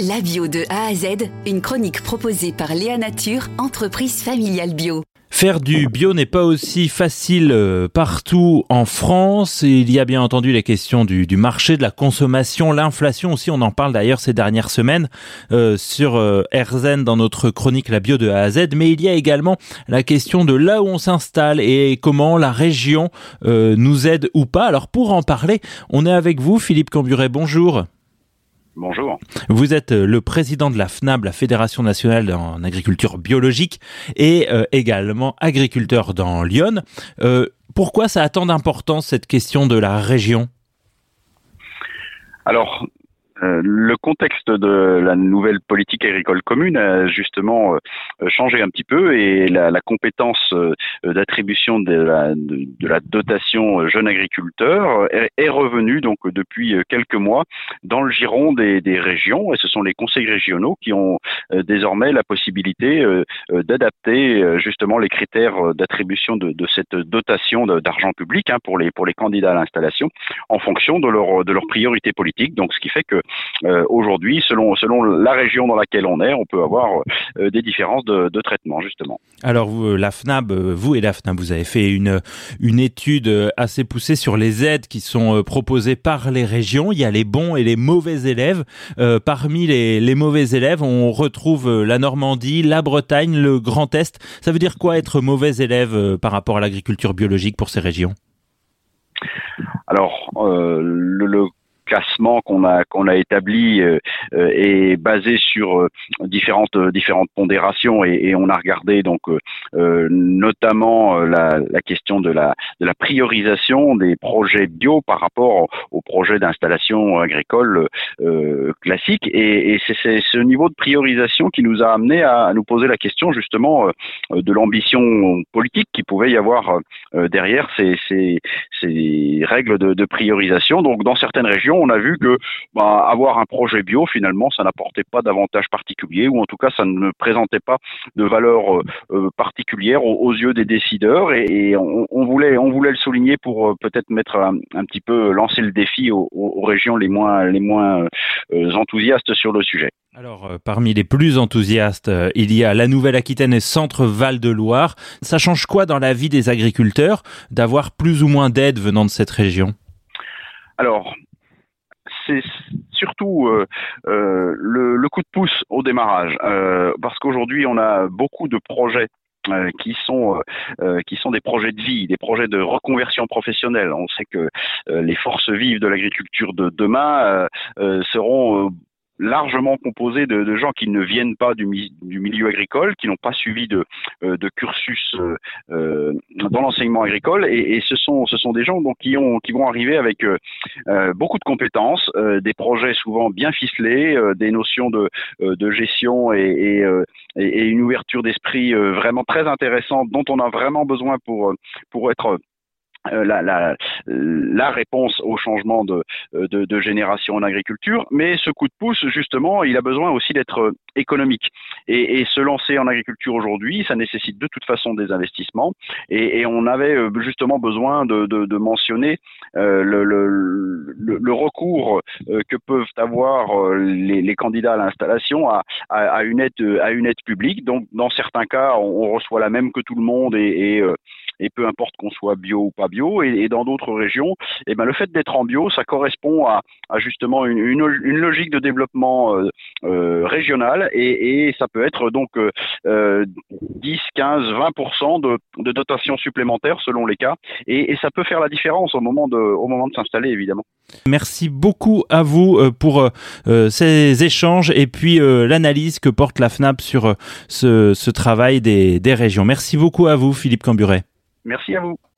La bio de A à Z, une chronique proposée par Léa Nature, entreprise familiale bio. Faire du bio n'est pas aussi facile euh, partout en France. Il y a bien entendu les questions du, marché, de la consommation, l'inflation aussi. On en parle d'ailleurs ces dernières semaines euh, sur euh, dans notre chronique La bio de A à Z. Mais il y a également la question de là où on s'installe et comment la région nous aide ou pas. Alors pour en parler, on est avec vous, Philippe Camburet. Bonjour. Bonjour. Vous êtes euh, le président de la FNAB, la Fédération nationale en agriculture biologique, et euh, également agriculteur dans Lyon. Euh, pourquoi ça a tant d'importance cette question de la région? Alors, le contexte de la nouvelle politique agricole commune a justement euh, changé un petit peu et la, la compétence euh, d'attribution de la, de, la, dotation jeune agriculteur est, est, revenue donc depuis quelques mois dans le giron des, des, régions et ce sont les conseils régionaux qui ont désormais la possibilité d'adapter justement les critères d'attribution de, de, cette dotation d'argent public hein, pour les pour les candidats à l'installation en fonction de leur de leurs priorités politiques. Donc ce qui fait que euh, aujourd'hui, selon, selon la région dans laquelle on est, on peut avoir euh, des différences de, de, traitement, justement. Alors, vous, la FNAB, vous et la FNAB, vous avez fait une, une étude assez poussée sur les aides qui sont euh, proposées par les régions. Il y a les bons et les mauvais élèves. parmi les, les mauvais élèves, on retrouve la Normandie, la Bretagne, le Grand Est. Ça veut dire quoi être mauvais élève par rapport à l'agriculture biologique pour ces régions? Alors, euh, le, le, classement qu'on a qu'on a établi euh, euh, est basé sur euh, différentes différentes pondérations et, on a regardé donc notamment la, question de la de la priorisation des projets bio par rapport aux projets d'installation agricole classique. Et, c'est ce niveau de priorisation qui nous a amené à, nous poser la question justement de l'ambition politique qui pouvait y avoir derrière ces, règles de priorisation. Donc dans certaines régions on a vu que bah, avoir un projet bio, finalement, ça n'apportait pas d'avantage particulier, ou en tout cas, ça ne présentait pas de valeur euh, euh, particulière aux, yeux des décideurs. Et, on, voulait, on voulait le souligner pour euh, peut-être mettre un, petit peu lancer le défi aux, régions les moins, les moins enthousiastes sur le sujet. Alors, parmi les plus enthousiastes, il y a la Nouvelle-Aquitaine et Centre-Val de Loire. Ça change quoi dans la vie des agriculteurs d'avoir plus ou moins d'aide venant de cette région? Alors, c'est surtout euh, euh, le, coup de pouce au démarrage, euh, parce qu'aujourd'hui on a beaucoup de projets qui sont des projets de vie, des projets de reconversion professionnelle. On sait que les forces vives de l'agriculture de demain seront largement composé de, de, gens qui ne viennent pas du, du milieu agricole, qui n'ont pas suivi de, euh, de cursus euh, euh, dans l'enseignement agricole, et, et, ce sont ce sont des gens donc qui ont qui vont arriver avec euh, beaucoup de compétences, des projets souvent bien ficelés, des notions de, de gestion et, et, et une ouverture d'esprit vraiment très intéressante dont on a vraiment besoin pour pour être euh, la, la, la, réponse au changement de, de, génération en agriculture, mais ce coup de pouce, justement, il a besoin aussi d'être économique. Et, se lancer en agriculture aujourd'hui, ça nécessite de toute façon des investissements, et, on avait euh, justement besoin de, mentionner euh, le, recours euh, que peuvent avoir les, candidats à l'installation à, une aide à une aide publique. Donc, dans certains cas, on, reçoit la même que tout le monde, et, et et peu importe qu'on soit bio ou pas bio. Et, et dans d'autres régions, eh ben, le fait d'être en bio, ça correspond à, à justement une, une, une, logique de développement euh, euh, régional et, et, ça peut être donc euh, 10, 15, 20% de, de dotation supplémentaire selon les cas et, et, ça peut faire la différence au moment de, au moment de s'installer évidemment. Merci beaucoup à vous euh, pour ces échanges et puis l'analyse que porte la FNAP sur ce, ce travail des, des régions. Merci beaucoup à vous Philippe Camburet. Merci à vous.